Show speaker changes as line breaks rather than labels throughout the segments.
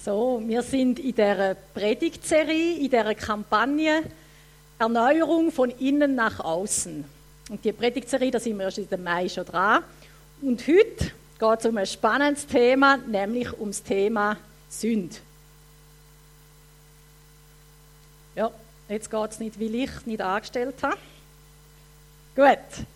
So, wir sind in der Predigtserie, in der Kampagne Erneuerung von innen nach außen. Und die Predigtserie, da sind wir erst im Mai schon dran. Und heute geht es um ein spannendes Thema, nämlich ums Thema Sünde. Ja, jetzt geht es nicht, wie ich nicht angestellt habe. Gut.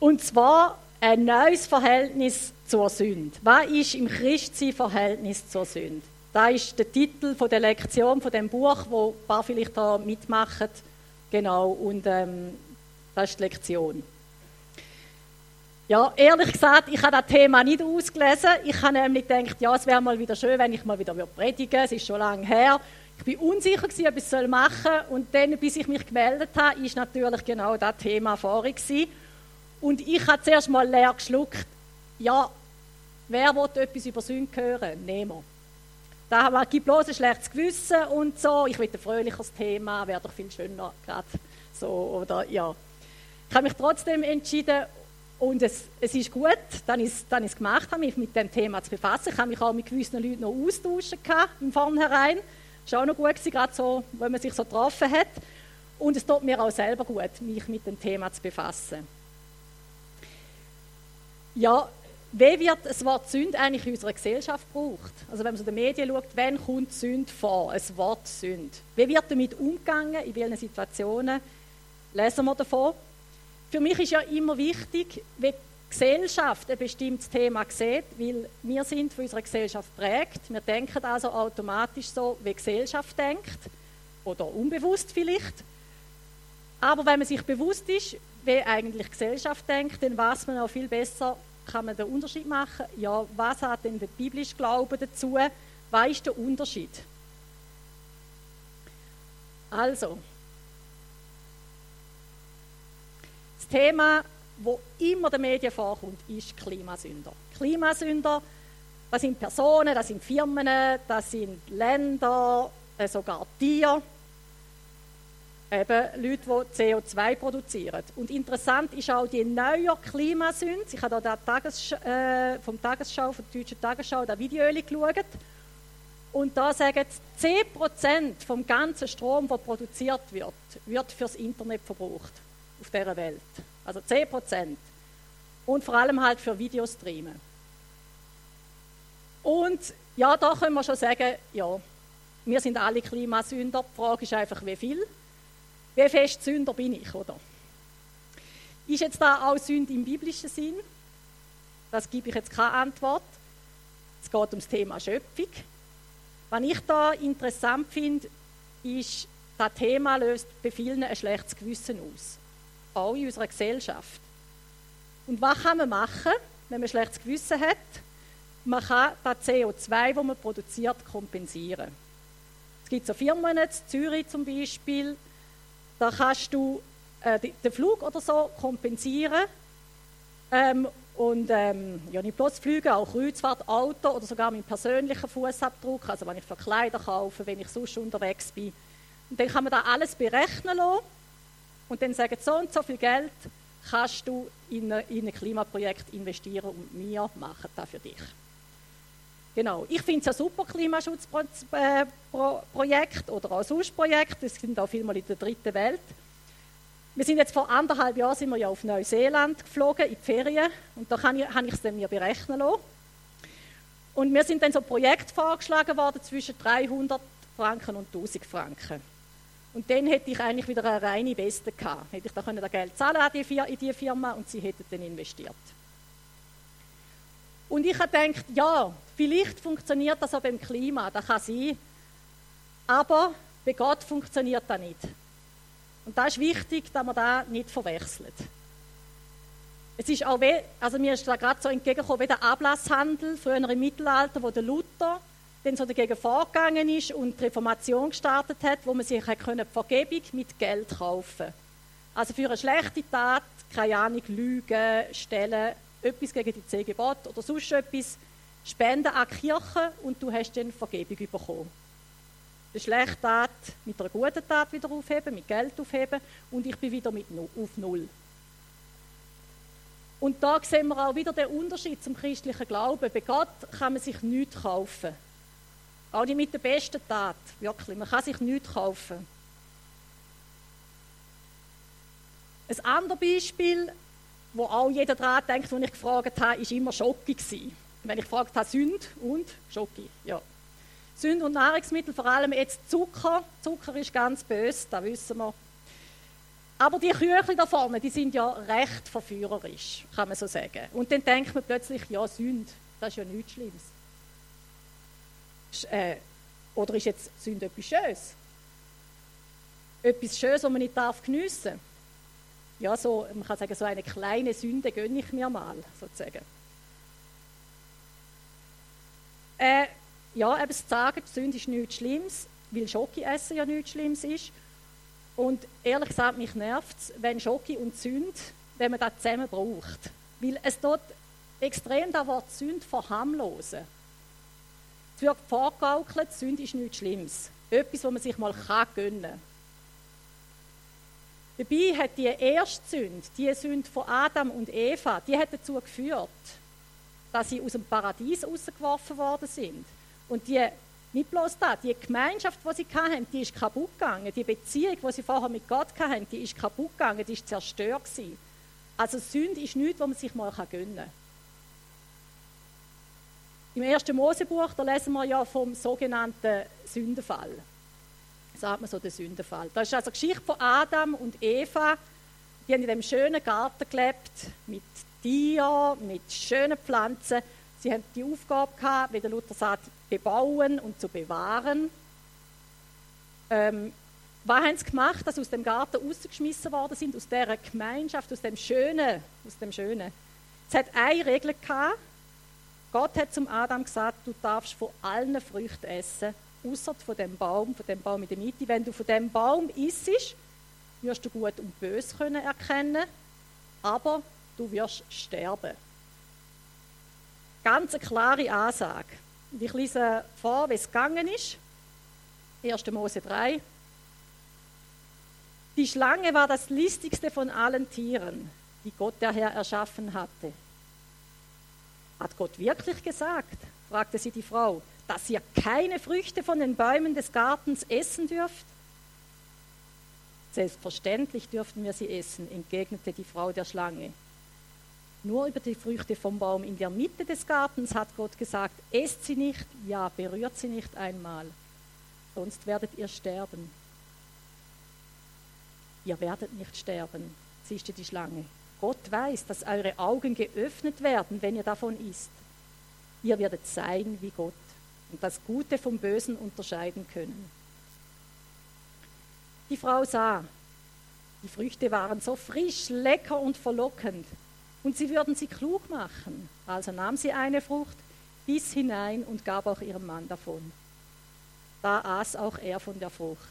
Und zwar ein neues Verhältnis zur Sünde. Was ist im Christsein Verhältnis zur Sünde? Da ist der Titel der Lektion von dem Buch, wo ein paar vielleicht da mitmachen. Genau, und ähm, das ist die Lektion. Ja, ehrlich gesagt, ich habe das Thema nicht ausgelesen. Ich habe nämlich gedacht, ja, es wäre mal wieder schön, wenn ich mal wieder predigen würde. Es ist schon lange her. Ich bin unsicher ob ich es machen soll. Und dann, bis ich mich gemeldet habe, ist natürlich genau das Thema gewesen. Und ich habe zuerst mal leer geschluckt. Ja, wer will etwas über Sünde hören? Niemand. Da gibt bloß ein schlechtes Gewissen und so. Ich will ein fröhlicheres Thema, wäre doch viel schöner gerade so oder ja. Ich habe mich trotzdem entschieden und es, es ist gut, ist dann ist gemacht, habe mich mit dem Thema zu befassen. Ich habe mich auch mit gewissen Leuten noch austauschen im Vornherein. Das war auch noch gut, gewesen, gerade so, wenn man sich so getroffen hat. Und es tut mir auch selber gut, mich mit dem Thema zu befassen. Ja, wie wird das Wort Sünde eigentlich in unserer Gesellschaft gebraucht? Also wenn man so in den Medien schaut, wann kommt Sünde vor, ein Wort Sünde? Wie wird damit umgegangen, in welchen Situationen lesen wir davon? Für mich ist ja immer wichtig, wie die Gesellschaft ein bestimmtes Thema sieht, weil wir sind von unserer Gesellschaft prägt. Wir denken also automatisch so, wie die Gesellschaft denkt, oder unbewusst vielleicht. Aber wenn man sich bewusst ist, wie eigentlich die Gesellschaft denkt, dann weiß man auch viel besser, kann man den Unterschied machen. Ja, was hat denn der biblische Glaube dazu? Was ist der Unterschied? Also, das Thema, wo immer den Medien vorkommt, ist Klimasünder. Klimasünder, das sind Personen, das sind Firmen, das sind Länder, äh, sogar Tiere eben Leute, die CO2 produzieren. Und interessant ist auch die neue Klimasünde. Ich habe da Tages, äh, vom Tagesschau, von der deutschen Tagesschau, das Video geschaut. Und da sagen sie, 10% vom ganzen Strom, der produziert wird, wird fürs Internet verbraucht auf dieser Welt. Also 10%. Und vor allem halt für Videostreamen. Und ja, da können wir schon sagen, ja, wir sind alle Klimasünder. Die Frage ist einfach, wie viel. Wie fest Sünder bin ich, oder? Ist jetzt da auch Sünde im biblischen Sinn? Das gebe ich jetzt keine Antwort. Es geht um das Thema Schöpfung. Was ich da interessant finde, ist, das Thema löst bei vielen ein schlechtes Gewissen aus. Auch in unserer Gesellschaft. Und was kann man machen, wenn man ein schlechtes Gewissen hat? Man kann das CO2, das man produziert, kompensieren. Es gibt so Firmen, in Zürich zum Beispiel, da kannst du äh, den Flug oder so kompensieren. Ähm, und ähm, ja, nicht bloß Flüge, auch Kreuzfahrt, Auto oder sogar meinen persönlichen Fußabdruck, also wenn ich für Kleider kaufe, wenn ich sonst unterwegs bin. Und dann kann man da alles berechnen lassen und dann sagen, so und so viel Geld kannst du in, in ein Klimaprojekt investieren und wir machen das für dich. Genau. Ich finde es ein super Klimaschutzprojekt oder auch sonst Projekt. Das sind auch vielmal in der dritten Welt. Wir sind jetzt vor anderthalb Jahren sind wir ja auf Neuseeland geflogen in die Ferien und da habe ich, habe ich es mir berechnen lassen. Und mir sind dann so Projekte vorgeschlagen worden zwischen 300 Franken und 1000 Franken. Und dann hätte ich eigentlich wieder eine reine Weste gehabt. Hätte ich da können Geld zahlen an die, in die Firma und sie hätten dann investiert. Und ich habe gedacht, ja, vielleicht funktioniert das auch beim Klima, das kann sein. Aber bei Gott funktioniert das nicht. Und da ist wichtig, dass man das nicht verwechselt. Es ist auch, also mir ist da gerade so entgegengekommen, wie der Ablasshandel früher im Mittelalter, wo der Luther dann so dagegen vorgegangen ist und die Reformation gestartet hat, wo man sich können Vergebung mit Geld kaufen konnte. Also für eine schlechte Tat, keine Ahnung, Lügen, Stellen, etwas gegen die zehn Gebote oder sonst etwas spenden an die Kirche und du hast dann Vergebung bekommen. Eine schlechte Tat mit einer guten Tat wieder aufheben, mit Geld aufheben und ich bin wieder mit auf Null. Und da sehen wir auch wieder den Unterschied zum christlichen Glauben. Bei Gott kann man sich nichts kaufen. Auch nicht mit der besten Tat, wirklich. Man kann sich nichts kaufen. Ein anderes Beispiel, wo auch jeder daran denkt, als ich gefragt habe, ist immer Schoki gewesen. Wenn ich gefragt habe, Sünd und Schoki, ja. Sünd und Nahrungsmittel, vor allem jetzt Zucker. Zucker ist ganz böse, das wissen wir. Aber die Küchli da vorne, die sind ja recht verführerisch, kann man so sagen. Und dann denkt man plötzlich, ja, Sünd, das ist ja nichts Schlimmes. Äh, oder ist jetzt Sünd etwas Schönes? Etwas Schönes, was man nicht darf geniessen Ja, so, man kann sagen, so eine kleine Sünde gönne ich mir mal, sozusagen. Äh, ja, eben zu sagen, Sünde ist nichts Schlimmes, weil Schoki essen ja nichts Schlimmes ist. Und ehrlich gesagt, mich nervt es, wenn Schoki und Sünd, wenn man das zusammen braucht. Weil es dort extrem das Wort Sünd verharmlosen. Es wird vorgaukelt, Sünd ist nichts Schlimmes. Etwas, was man sich mal kann gönnen kann. Dabei hat die erste Sünde, die Sünde von Adam und Eva, die hat dazu geführt, dass sie aus dem Paradies rausgeworfen worden sind. Und die nicht bloß das, die Gemeinschaft, die sie hatten, die ist kaputt gegangen. Die Beziehung, die sie vorher mit Gott hatten, die ist kaputt gegangen, die ist zerstört gewesen. Also Sünde ist nichts, was man sich mal gönnen kann. Im ersten Mosebuch, da lesen wir ja vom sogenannten Sündenfall. Sagt man so den Sündenfall. Das ist also die Geschichte von Adam und Eva. Die haben in dem schönen Garten gelebt, mit Tieren, mit schönen Pflanzen. Sie haben die Aufgabe gehabt, wie der Luther sagt, bebauen und zu bewahren. Ähm, was haben sie gemacht, dass sie aus dem Garten rausgeschmissen worden sind, aus dieser Gemeinschaft, aus dem Schönen, aus dem Schönen. Es hat eine Regel gehabt. Gott hat zum Adam gesagt, du darfst von allen Früchten essen, außer von dem Baum, von dem Baum in der Mitte. Wenn du von dem Baum isst, wirst du gut und böse können erkennen, aber du wirst sterben. Ganz eine klare Ansage. Ich lese vor, wie es gegangen ist. 1. Mose 3. Die Schlange war das listigste von allen Tieren, die Gott der Herr erschaffen hatte. Hat Gott wirklich gesagt, fragte sie die Frau, dass ihr keine Früchte von den Bäumen des Gartens essen dürft? Selbstverständlich dürften wir sie essen, entgegnete die Frau der Schlange. Nur über die Früchte vom Baum in der Mitte des Gartens hat Gott gesagt, esst sie nicht, ja, berührt sie nicht einmal, sonst werdet ihr sterben. Ihr werdet nicht sterben, zischte die Schlange. Gott weiß, dass eure Augen geöffnet werden, wenn ihr davon isst. Ihr werdet sein wie Gott und das Gute vom Bösen unterscheiden können. Die Frau sah, die Früchte waren so frisch, lecker und verlockend, und sie würden sie klug machen. Also nahm sie eine Frucht, biss hinein und gab auch ihrem Mann davon. Da aß auch er von der Frucht.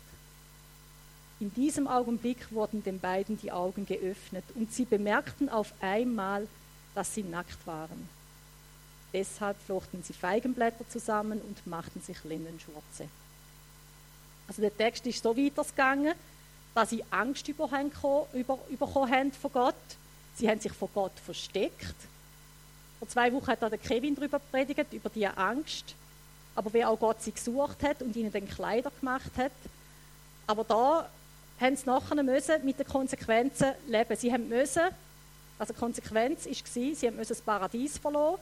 In diesem Augenblick wurden den beiden die Augen geöffnet und sie bemerkten auf einmal, dass sie nackt waren. Deshalb flochten sie Feigenblätter zusammen und machten sich Linnenschurze. Also der Text ist so weitergegangen, dass sie Angst bekommen haben von Gott Sie haben sich vor Gott versteckt. Vor zwei Wochen hat da der Kevin darüber predigt, über die Angst. Aber wie auch Gott sie gesucht hat und ihnen den Kleider gemacht hat. Aber da haben sie nachher müssen mit den Konsequenzen leben. Sie haben müssen, also Konsequenz war, sie haben das Paradies verloren.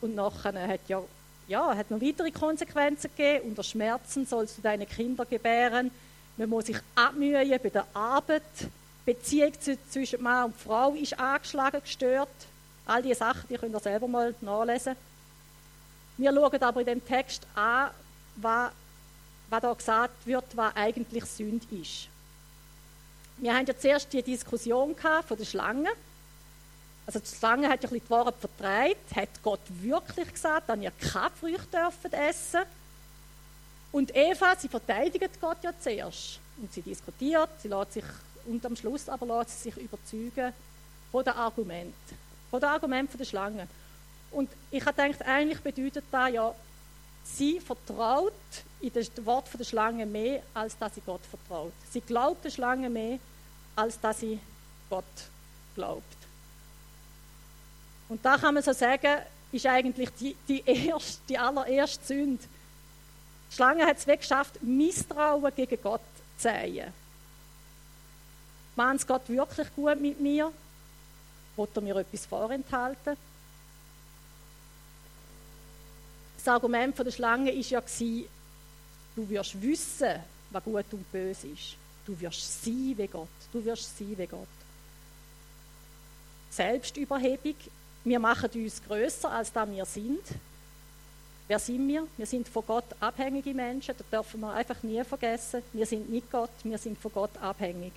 Und nachher hat ja, ja, hat noch weitere Konsequenzen gegeben. Unter Schmerzen sollst du deine Kinder gebären. Man muss sich abmühen bei der Arbeit. Beziehung zwischen Mann und Frau ist angeschlagen, gestört. All diese Sachen, die könnt ihr selber mal nachlesen. Wir schauen aber in dem Text an, was, was da gesagt wird, was eigentlich Sünde ist. Wir haben ja zuerst die Diskussion von der Schlange. Also die Schlange hat ja ein bisschen die Wahrheit vertreibt. Hat Gott wirklich gesagt, dass ihr keine Früchte dürfen essen Und Eva, sie verteidigt Gott ja zuerst. Und sie diskutiert, sie lässt sich und am Schluss aber lässt sie sich überzeugen von dem Argument, von dem Argument von der Schlange. Und ich habe gedacht, eigentlich bedeutet das ja, sie vertraut in das Wort der Schlange mehr, als dass sie Gott vertraut. Sie glaubt der Schlange mehr, als dass sie Gott glaubt. Und da kann man so sagen, ist eigentlich die, die, erste, die allererste Sünde, Die Schlange hat es geschafft, Misstrauen gegen Gott zu säen. Meint es Gott wirklich gut mit mir? Wollt er mir etwas vorenthalten? Das Argument der Schlange war ja, du wirst wissen, was gut und böse ist. Du wirst sein wie Gott. Du wirst sein wie Gott. Selbstüberhebung. Wir machen uns größer, als da wir sind. Wer sind wir? Wir sind von Gott abhängige Menschen. Das dürfen wir einfach nie vergessen. Wir sind nicht Gott, wir sind von Gott abhängig.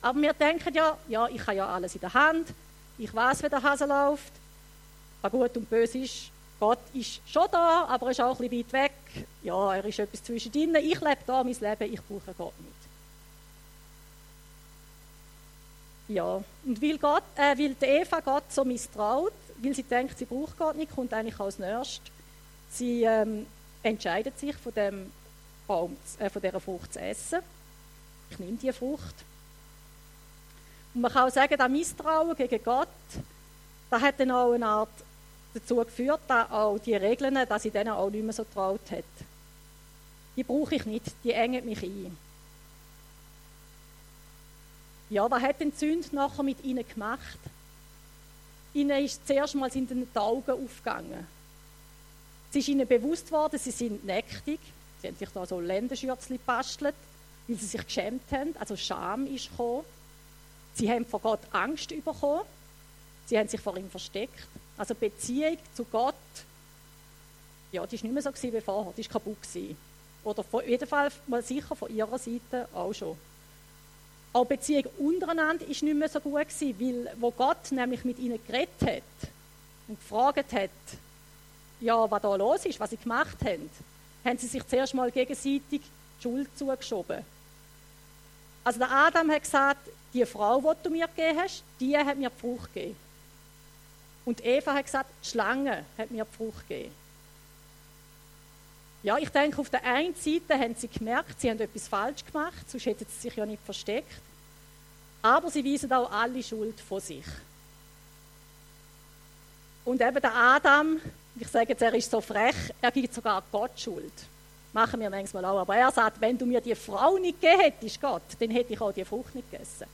Aber wir denken ja, ja, ich habe ja alles in der Hand. Ich weiß, wie der Hase läuft. Was gut und böse ist. Gott ist schon da, aber er ist auch ein bisschen weit weg. Ja, er ist etwas zwischendrin. Ich lebe da mein Leben, ich brauche Gott nicht. Ja, und weil, Gott, äh, weil die Eva Gott so misstraut, weil sie denkt, sie braucht Gott nicht, kommt eigentlich als Nächst. Sie ähm, entscheidet sich, von, dem Baum, äh, von dieser Frucht zu essen. Ich nehme diese Frucht. Und man kann auch sagen, das Misstrauen gegen Gott, das hat dann auch eine Art dazu geführt, dass auch die Regeln, dass sie denen auch nicht mehr so traut hat. Die brauche ich nicht, die engen mich ein. Ja, was hat denn die Sünde nachher mit ihnen gemacht? Ihnen ist zuerst mal sind die Augen aufgegangen. Es ist ihnen bewusst worden, sie sind nächtig. Sie haben sich da so Länderschürzchen gebastelt, weil sie sich geschämt haben. Also Scham ist gekommen. Sie haben vor Gott Angst bekommen. Sie haben sich vor ihm versteckt. Also Beziehung zu Gott, ja, die war nicht mehr so wie vorher. Die war kaputt. Oder auf jeden Fall mal sicher von ihrer Seite auch schon. Auch Beziehung untereinander war nicht mehr so gut, weil wo Gott nämlich mit ihnen geredet hat und gefragt hat, ja, was da los ist, was sie gemacht haben, haben sie sich zuerst mal gegenseitig die Schuld zugeschoben. Also der Adam hat gesagt, die Frau, die du mir gegeben hast, die hat mir die Frucht gegeben. Und Eva hat gesagt, die Schlange hat mir die Frucht gegeben. Ja, ich denke, auf der einen Seite haben sie gemerkt, sie haben etwas falsch gemacht, sonst hätten sie sich ja nicht versteckt. Aber sie weisen auch alle Schuld von sich. Und eben der Adam, ich sage jetzt, er ist so frech, er gibt sogar Gott Schuld. Machen wir manchmal auch. Aber er sagt, wenn du mir die Frau nicht gegeben hättest, Gott, dann hätte ich auch die Frucht nicht gegessen.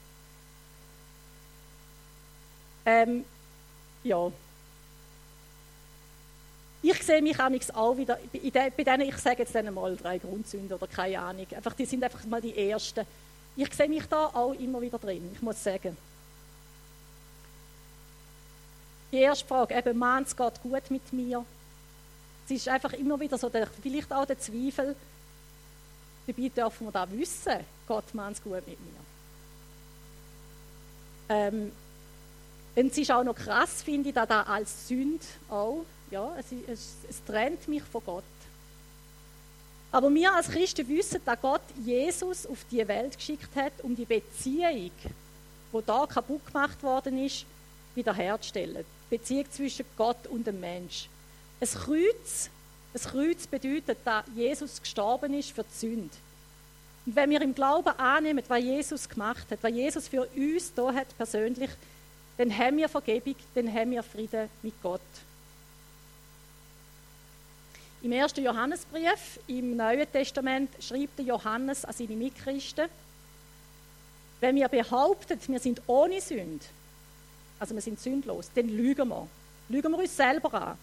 Ähm, ja, ich sehe mich auch wieder, bei denen, ich sage jetzt mal drei Grundsünden oder keine Ahnung, einfach, die sind einfach mal die ersten. Ich sehe mich da auch immer wieder drin, ich muss sagen. Die erste Frage, eben, meint es geht gut mit mir? Es ist einfach immer wieder so, der, vielleicht auch der Zweifel, dabei dürfen wir da wissen, Gott meint es gut mit mir. Ähm, und es ist auch noch krass, finde ich, dass da als Sünd auch ja, es, es, es trennt mich von Gott. Aber wir als Christen wissen, dass Gott Jesus auf die Welt geschickt hat, um die Beziehung, die da kaputt gemacht worden ist, wiederherzustellen. Die Beziehung zwischen Gott und dem Mensch. Ein Kreuz, ein Kreuz bedeutet, dass Jesus gestorben ist für die Sünde. Und wenn wir im Glauben annehmen, was Jesus gemacht hat, was Jesus für uns da hat persönlich, dann haben wir Vergebung, dann haben wir Frieden mit Gott. Im ersten Johannesbrief im Neuen Testament schreibt Johannes an seine Mitchristen, wenn wir behaupten, wir sind ohne Sünde, also wir sind sündlos, dann lügen wir. Lügen wir uns selber an.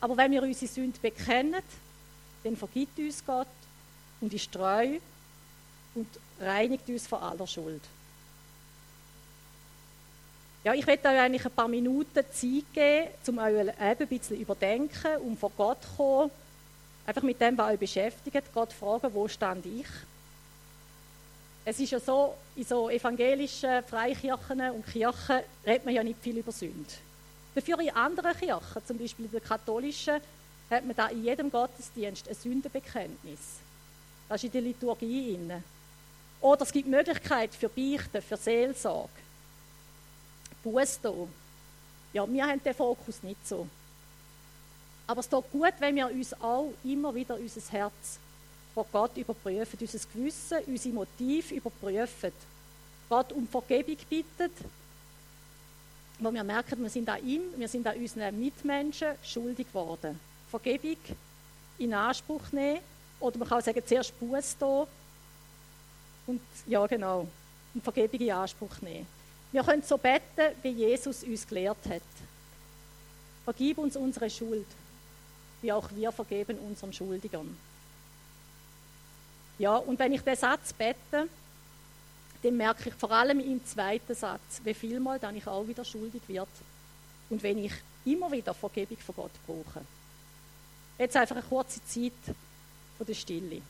Aber wenn wir unsere Sünde bekennen, dann vergibt uns Gott und ist treu und reinigt uns von aller Schuld. Ja, ich werde euch eigentlich ein paar Minuten Zeit geben, um euch ein bisschen überdenken, um vor Gott zu kommen. Einfach mit dem, was euch beschäftigt. Gott fragen, wo stand ich? Es ist ja so, in so evangelischen Freikirchen und Kirchen redet man ja nicht viel über Sünde. Dafür in anderen Kirchen, zum Beispiel in der katholischen, hat man da in jedem Gottesdienst ein Sündenbekenntnis. Das ist in der Liturgie inne. Oder es gibt Möglichkeiten für Beichten, für Seelsorge. Buß da. Ja, wir haben den Fokus nicht so. Aber es ist gut, wenn wir uns auch immer wieder unser Herz vor Gott überprüfen, unser Gewissen, unsere Motive überprüfen. Gott um Vergebung bittet, wo wir merken, wir sind an ihm, wir sind an unseren Mitmenschen schuldig geworden. Vergebung in Anspruch nehmen oder man kann auch sagen, zuerst Buß da und ja genau, und Vergebung in Anspruch nehmen. Wir können so beten, wie Jesus uns gelehrt hat. Vergib uns unsere Schuld, wie auch wir vergeben unseren Schuldigern. Ja, und wenn ich den Satz bete, dann merke ich vor allem im zweiten Satz, wie viel Mal dann ich auch wieder schuldig wird und wenn ich immer wieder Vergebung von Gott brauche. Jetzt einfach eine kurze Zeit von der Stille.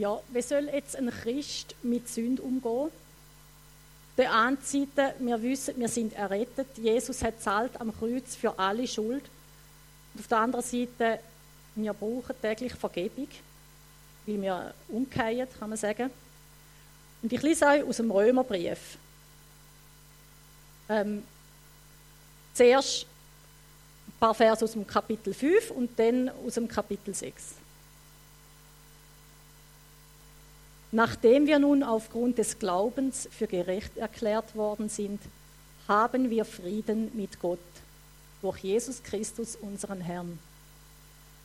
Ja, wie soll jetzt ein Christ mit Sünde umgehen? Der einen Seite, wir wissen, wir sind errettet. Jesus hat zahlt am Kreuz für alle Schuld. Und auf der anderen Seite, wir brauchen täglich Vergebung, weil wir umkehren, kann man sagen. Und ich lese euch aus dem Römerbrief. Ähm, zuerst ein paar Verse aus dem Kapitel 5 und dann aus dem Kapitel 6. Nachdem wir nun aufgrund des Glaubens für gerecht erklärt worden sind, haben wir Frieden mit Gott durch Jesus Christus, unseren Herrn.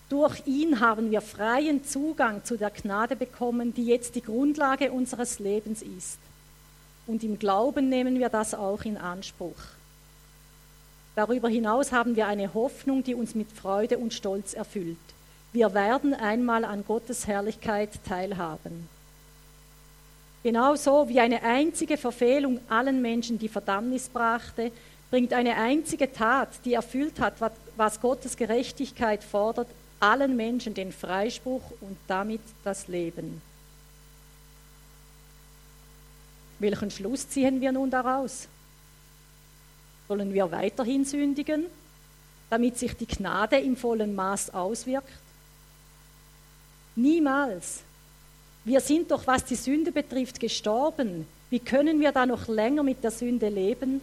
Durch ihn haben wir freien Zugang zu der Gnade bekommen, die jetzt die Grundlage unseres Lebens ist. Und im Glauben nehmen wir das auch in Anspruch. Darüber hinaus haben wir eine Hoffnung, die uns mit Freude und Stolz erfüllt. Wir werden einmal an Gottes Herrlichkeit teilhaben. Genauso wie eine einzige Verfehlung allen Menschen die Verdammnis brachte, bringt eine einzige Tat, die erfüllt hat, was Gottes Gerechtigkeit fordert, allen Menschen den Freispruch und damit das Leben. Welchen Schluss ziehen wir nun daraus? Sollen wir weiterhin sündigen, damit sich die Gnade im vollen Maß auswirkt? Niemals. Wir sind doch, was die Sünde betrifft, gestorben. Wie können wir da noch länger mit der Sünde leben?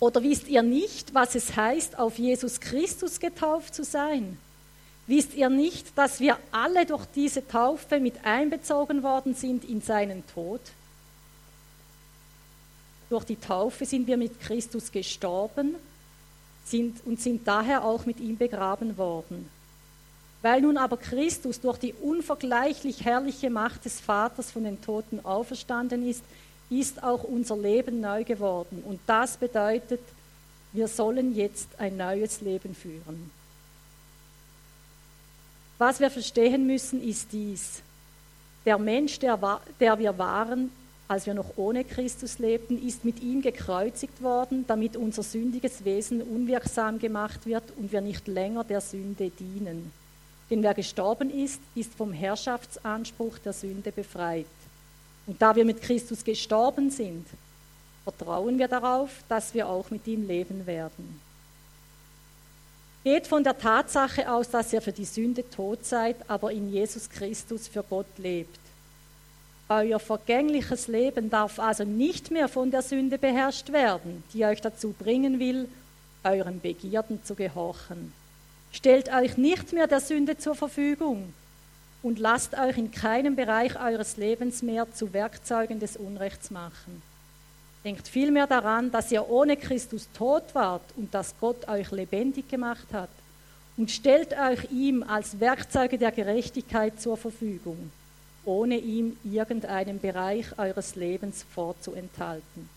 Oder wisst ihr nicht, was es heißt, auf Jesus Christus getauft zu sein? Wisst ihr nicht, dass wir alle durch diese Taufe mit einbezogen worden sind in seinen Tod? Durch die Taufe sind wir mit Christus gestorben sind und sind daher auch mit ihm begraben worden. Weil nun aber Christus durch die unvergleichlich herrliche Macht des Vaters von den Toten auferstanden ist, ist auch unser Leben neu geworden. Und das bedeutet, wir sollen jetzt ein neues Leben führen. Was wir verstehen müssen, ist dies. Der Mensch, der, der wir waren, als wir noch ohne Christus lebten, ist mit ihm gekreuzigt worden, damit unser sündiges Wesen unwirksam gemacht wird und wir nicht länger der Sünde dienen. Denn wer gestorben ist, ist vom Herrschaftsanspruch der Sünde befreit. Und da wir mit Christus gestorben sind, vertrauen wir darauf, dass wir auch mit ihm leben werden. Geht von der Tatsache aus, dass ihr für die Sünde tot seid, aber in Jesus Christus für Gott lebt. Euer vergängliches Leben darf also nicht mehr von der Sünde beherrscht werden, die euch dazu bringen will, euren Begierden zu gehorchen. Stellt euch nicht mehr der Sünde zur Verfügung und lasst euch in keinem Bereich eures Lebens mehr zu Werkzeugen des Unrechts machen. Denkt vielmehr daran, dass ihr ohne Christus tot wart und dass Gott euch lebendig gemacht hat und stellt euch ihm als Werkzeuge der Gerechtigkeit zur Verfügung, ohne ihm irgendeinen Bereich eures Lebens vorzuenthalten.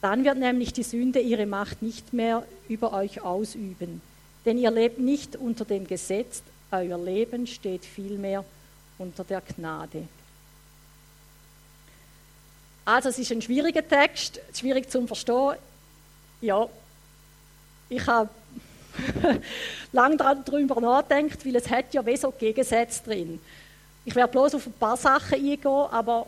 Dann wird nämlich die Sünde ihre Macht nicht mehr über euch ausüben denn ihr lebt nicht unter dem Gesetz, euer Leben steht vielmehr unter der Gnade. Also es ist ein schwieriger Text, schwierig zu verstehen. Ja, ich habe lange darüber nachgedacht, weil es hat ja wie Gegensätze drin. Ich werde bloß auf ein paar Sachen eingehen, aber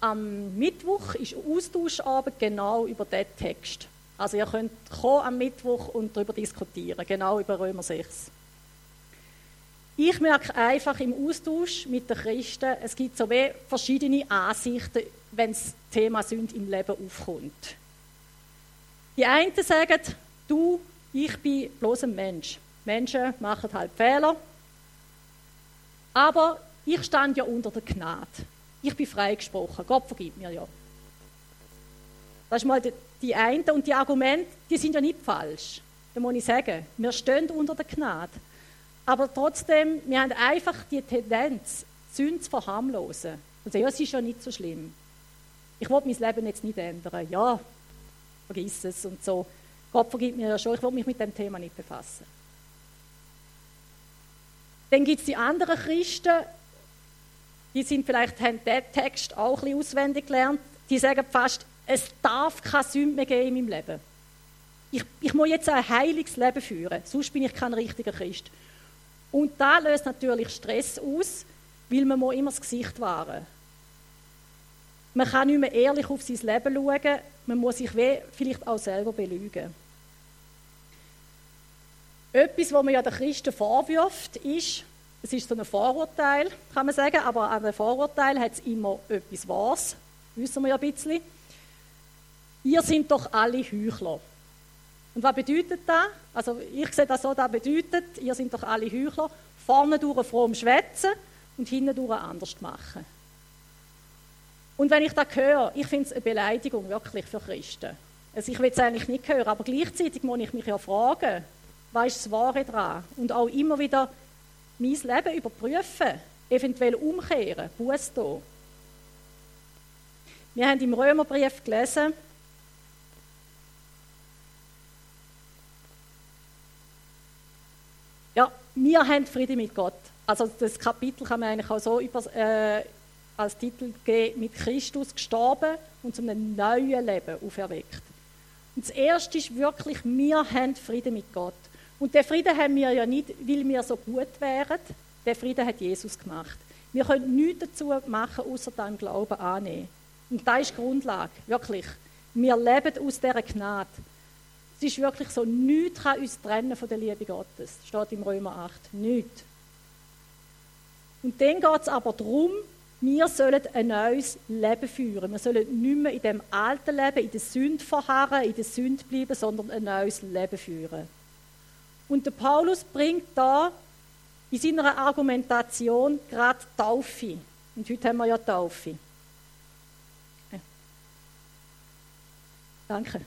am Mittwoch ist Austauschabend genau über diesen Text. Also ihr könnt kommen am Mittwoch und darüber diskutieren, genau über Römer 6. Ich merke einfach im Austausch mit den Christen, es gibt so wie verschiedene Ansichten, wenn das Thema Sünde im Leben aufkommt. Die einen sagen, du, ich bin bloß ein Mensch. Menschen machen halt Fehler. Aber ich stand ja unter der Gnade. Ich bin freigesprochen. Gott vergibt mir ja. Das ist mal die, die eine. Und die Argumente, die sind ja nicht falsch. Da muss ich sagen, wir stehen unter der Gnade. Aber trotzdem, wir haben einfach die Tendenz, Sünde zu verharmlosen. Und sagen, ja, es ist ja nicht so schlimm. Ich will mein Leben jetzt nicht ändern. Ja, vergiss es und so. Gott vergibt mir ja schon, ich will mich mit dem Thema nicht befassen. Dann gibt es die anderen Christen, die sind vielleicht, haben den Text auch ein bisschen auswendig gelernt, die sagen fast, es darf keine Sünde mehr geben in meinem Leben. Ich, ich muss jetzt ein heiliges Leben führen, sonst bin ich kein richtiger Christ. Und da löst natürlich Stress aus, weil man muss immer das Gesicht wahren Man kann nicht mehr ehrlich auf sein Leben schauen, man muss sich vielleicht auch selber belügen. Etwas, was man ja den Christen vorwirft, ist, es ist so ein Vorurteil, kann man sagen, aber an einem Vorurteil hat es immer etwas Wahres, wissen wir ja ein bisschen. Ihr sind doch alle Heuchler. Und was bedeutet das? Also ich sehe das so, das bedeutet, ihr sind doch alle Heuchler, vorne durch fromm schwätzen und hinten durch anders machen. Und wenn ich das höre, ich finde es eine Beleidigung wirklich für Christen. Also ich will es eigentlich nicht hören, aber gleichzeitig muss ich mich ja fragen, was ist das Wahre daran? Und auch immer wieder mein Leben überprüfen, eventuell umkehren, Buß tun. Wir haben im Römerbrief gelesen, ja, wir haben Frieden mit Gott. Also das Kapitel kann man eigentlich auch so über, äh, als Titel geben, mit Christus gestorben und zu einem neuen Leben auferweckt. Und das Erste ist wirklich, wir haben Frieden mit Gott. Und den Frieden haben wir ja nicht, weil wir so gut wären. Den Frieden hat Jesus gemacht. Wir können nichts dazu machen, außer dann Glauben annehmen. Und das ist die Grundlage, wirklich. Wir leben aus dieser Gnade. Es ist wirklich so, nichts kann uns trennen von der Liebe Gottes. Das steht im Römer 8. Nichts. Und dann geht es aber darum, wir sollen ein neues Leben führen. Wir sollen nicht mehr in dem alten Leben, in der Sünde verharren, in der Sünde bleiben, sondern ein neues Leben führen. Und der Paulus bringt da in seiner Argumentation gerade Taufe. Und heute haben wir ja Taufe. Danke.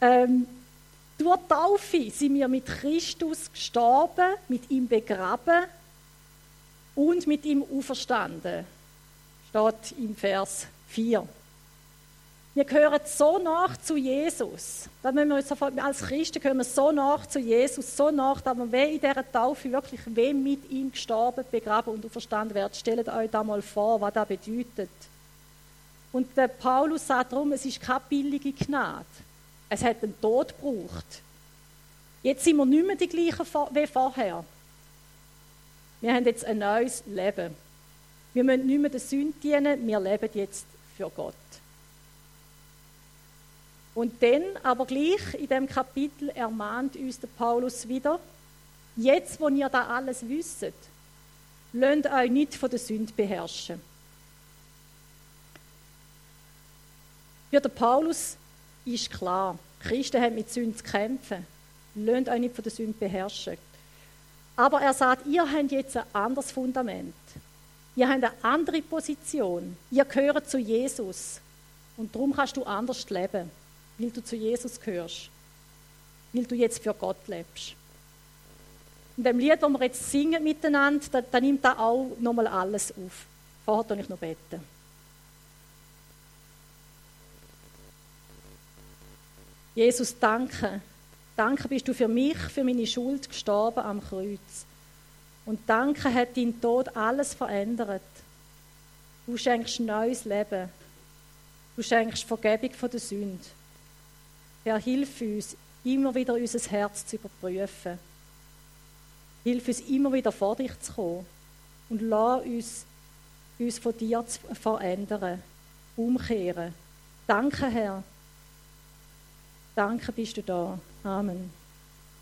Ähm, durch Taufe sind wir mit Christus gestorben, mit ihm begraben und mit ihm auferstanden. Steht im Vers 4. Wir gehören so nach zu Jesus. Als Christen gehören wir so nach zu Jesus, so nach, dass wir in dieser Taufe wirklich weh mit ihm gestorben, begraben und auferstanden werden. Stellt euch da mal vor, was das bedeutet. Und der Paulus sagt darum, es ist keine billige Gnade. Es hat einen Tod gebraucht. Jetzt sind wir nicht mehr die gleichen wie vorher. Wir haben jetzt ein neues Leben. Wir müssen nicht mehr der Sünde dienen, wir leben jetzt für Gott. Und dann, aber gleich in dem Kapitel ermahnt uns der Paulus wieder, jetzt, wo ihr da alles wisst, lasst euch nicht von der Sünde beherrschen. Für den Paulus ist klar, Christen haben mit Sünde zu kämpfen. Lasst euch nicht von der Sünde beherrschen. Aber er sagt, ihr habt jetzt ein anderes Fundament. Ihr habt eine andere Position. Ihr gehört zu Jesus. Und darum kannst du anders leben weil du zu Jesus gehörst, weil du jetzt für Gott lebst. In dem Lied, das wir jetzt singen miteinander, da, da nimmt er auch nochmal alles auf. Vorher ich noch beten. Jesus, danke. Danke bist du für mich, für meine Schuld gestorben am Kreuz. Und danke hat dein Tod alles verändert. Du schenkst neues Leben. Du schenkst Vergebung von der Sünde. Herr, hilf uns, immer wieder unser Herz zu überprüfen. Hilf uns, immer wieder vor dich zu kommen. Und lass uns, uns von dir zu verändern, umkehren. Danke, Herr. Danke, bist du da. Amen.